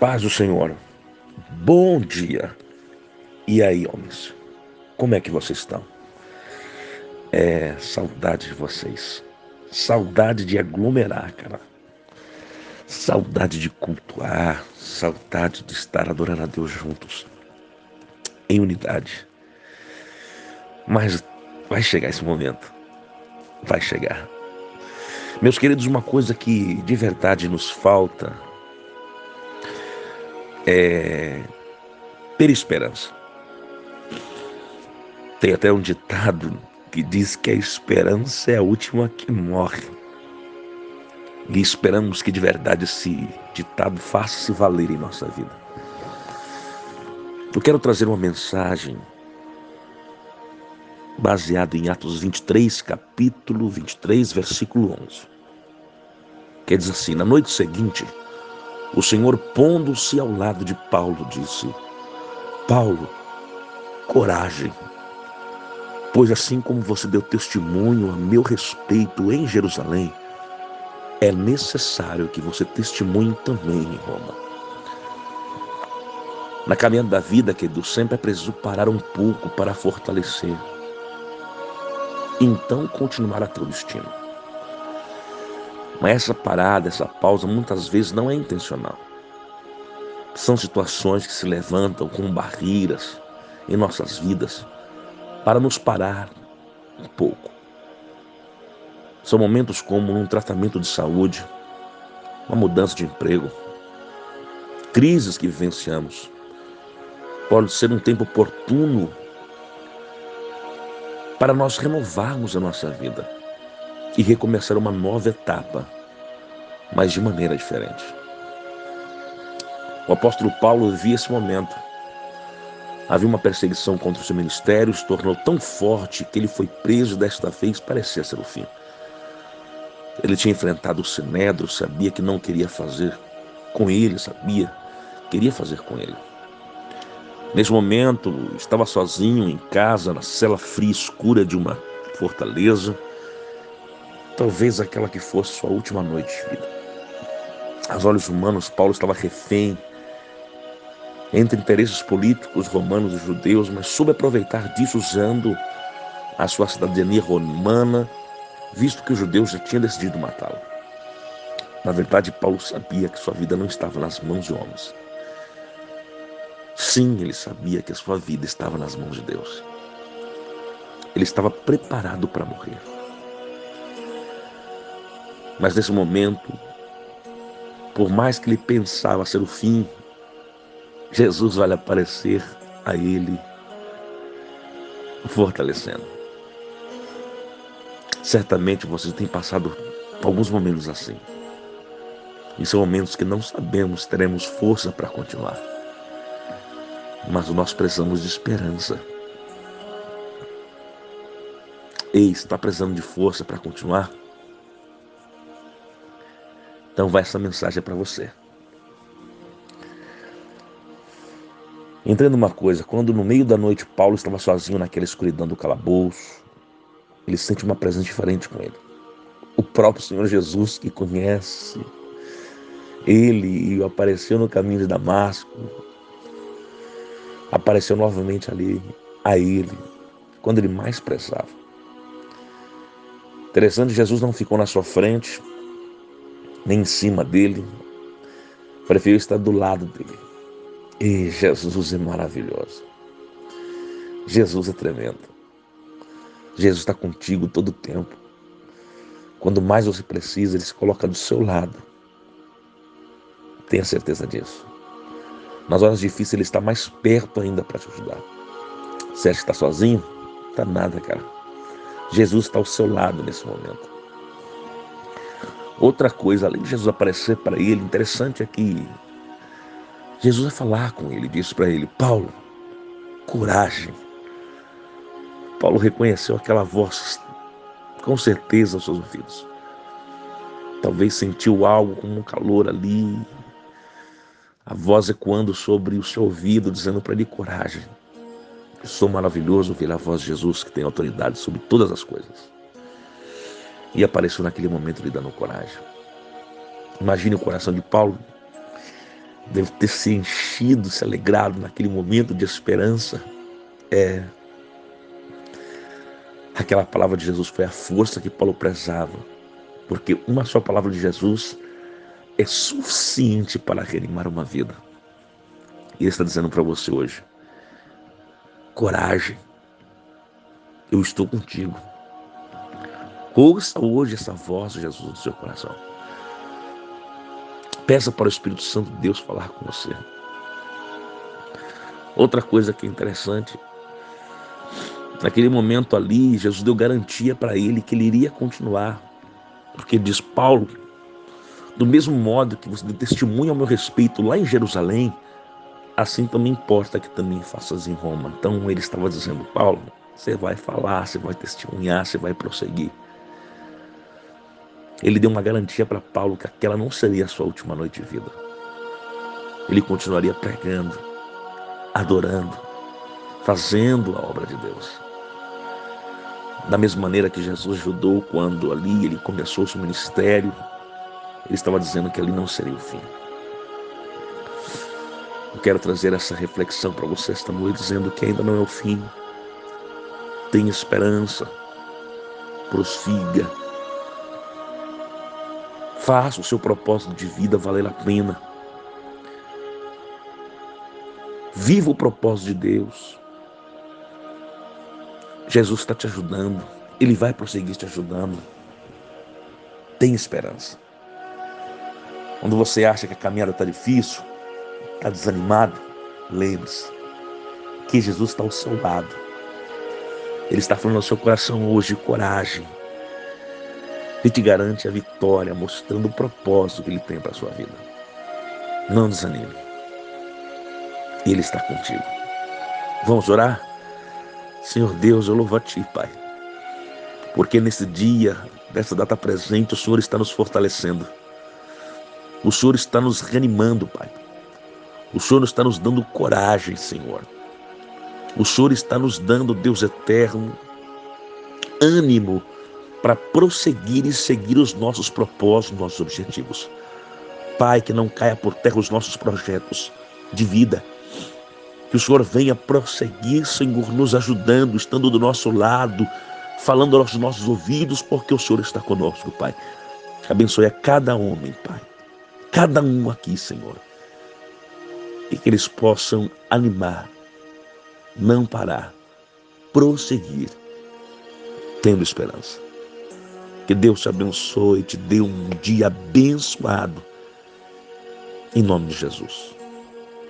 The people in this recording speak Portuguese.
Paz do Senhor. Bom dia. E aí, homens? Como é que vocês estão? É, saudade de vocês. Saudade de aglomerar, cara. Saudade de cultuar, saudade de estar adorando a Deus juntos, em unidade. Mas vai chegar esse momento. Vai chegar. Meus queridos, uma coisa que de verdade nos falta é ter esperança. Tem até um ditado que diz que a esperança é a última que morre. E esperamos que de verdade esse ditado faça se valer em nossa vida. Eu quero trazer uma mensagem baseada em Atos 23, capítulo 23, versículo 11. Que diz assim: Na noite seguinte, o Senhor, pondo-se ao lado de Paulo, disse: Paulo, coragem, pois assim como você deu testemunho a meu respeito em Jerusalém, é necessário que você testemunhe também em Roma. Na caminhada da vida, querido, sempre é preciso parar um pouco para fortalecer. Então continuar a teu destino. Mas essa parada, essa pausa, muitas vezes não é intencional. São situações que se levantam como barreiras em nossas vidas para nos parar um pouco. São momentos como um tratamento de saúde, uma mudança de emprego, crises que vivenciamos. Pode ser um tempo oportuno para nós renovarmos a nossa vida e recomeçar uma nova etapa, mas de maneira diferente. O apóstolo Paulo via esse momento. Havia uma perseguição contra o seu ministério, se tornou tão forte que ele foi preso desta vez parecia ser o fim. Ele tinha enfrentado o Sinédrio, sabia que não queria fazer com ele, sabia, queria fazer com ele. Nesse momento, estava sozinho em casa, na cela fria e escura de uma fortaleza talvez aquela que fosse sua última noite de vida. Aos olhos humanos, Paulo estava refém entre interesses políticos romanos e judeus, mas soube aproveitar disso usando a sua cidadania romana, visto que os judeus já tinham decidido matá-lo. Na verdade, Paulo sabia que sua vida não estava nas mãos de homens. Sim, ele sabia que a sua vida estava nas mãos de Deus. Ele estava preparado para morrer. Mas nesse momento, por mais que ele pensava ser o fim, Jesus vai aparecer a ele, fortalecendo. Certamente você tem passado alguns momentos assim. E são momentos que não sabemos se teremos força para continuar. Mas nós precisamos de esperança. Ei, está precisando de força para continuar? Então vai essa mensagem para você. Entenda uma coisa, quando no meio da noite Paulo estava sozinho naquela escuridão do calabouço, ele sente uma presença diferente com ele. O próprio Senhor Jesus que conhece ele e apareceu no caminho de Damasco, apareceu novamente ali a ele, quando ele mais precisava. Interessante, Jesus não ficou na sua frente, nem em cima dele. Prefiro estar do lado dele. E Jesus é maravilhoso. Jesus é tremendo. Jesus está contigo todo o tempo. Quando mais você precisa, ele se coloca do seu lado. Tenha certeza disso. Nas horas difíceis, ele está mais perto ainda para te ajudar. Você acha que está sozinho? Está nada, cara. Jesus está ao seu lado nesse momento. Outra coisa, além de Jesus aparecer para ele, interessante é que Jesus vai falar com ele, disse para ele: Paulo, coragem. Paulo reconheceu aquela voz com certeza aos seus ouvidos. Talvez sentiu algo como um calor ali. A voz ecoando sobre o seu ouvido, dizendo para ele: coragem. Eu sou maravilhoso ouvir a voz de Jesus que tem autoridade sobre todas as coisas. E apareceu naquele momento lhe dando coragem. Imagine o coração de Paulo deve ter se enchido, se alegrado naquele momento de esperança. É. Aquela palavra de Jesus foi a força que Paulo prezava, porque uma só palavra de Jesus é suficiente para reanimar uma vida. E ele está dizendo para você hoje: coragem, eu estou contigo. Ouça hoje essa voz de Jesus no seu coração. Peça para o Espírito Santo de Deus falar com você. Outra coisa que é interessante, naquele momento ali, Jesus deu garantia para ele que ele iria continuar. Porque diz Paulo, do mesmo modo que você deu testemunho ao meu respeito lá em Jerusalém, assim também importa que também faças em Roma. Então ele estava dizendo, Paulo, você vai falar, você vai testemunhar, você vai prosseguir. Ele deu uma garantia para Paulo que aquela não seria a sua última noite de vida. Ele continuaria pregando, adorando, fazendo a obra de Deus. Da mesma maneira que Jesus ajudou quando ali ele começou o seu ministério, ele estava dizendo que ali não seria o fim. Eu quero trazer essa reflexão para você esta noite, dizendo que ainda não é o fim. Tem esperança, prossiga, Faça o seu propósito de vida valer a pena. Viva o propósito de Deus. Jesus está te ajudando. Ele vai prosseguir te ajudando. Tem esperança. Quando você acha que a caminhada está difícil, está desanimado, lembre-se que Jesus está ao seu lado. Ele está falando ao seu coração hoje, coragem. Ele te garante a vitória, mostrando o propósito que Ele tem para a sua vida. Não desanime. Ele está contigo. Vamos orar? Senhor Deus, eu louvo a Ti, Pai. Porque nesse dia, dessa data presente, o Senhor está nos fortalecendo. O Senhor está nos reanimando, Pai. O Senhor está nos dando coragem, Senhor. O Senhor está nos dando, Deus eterno, ânimo para prosseguir e seguir os nossos propósitos, nossos objetivos. Pai, que não caia por terra os nossos projetos de vida. Que o Senhor venha prosseguir, Senhor, nos ajudando, estando do nosso lado, falando aos nossos ouvidos, porque o Senhor está conosco, Pai. Abençoe a cada homem, Pai. Cada um aqui, Senhor. E que eles possam animar, não parar, prosseguir, tendo esperança. Que Deus te abençoe, te dê um dia abençoado. Em nome de Jesus.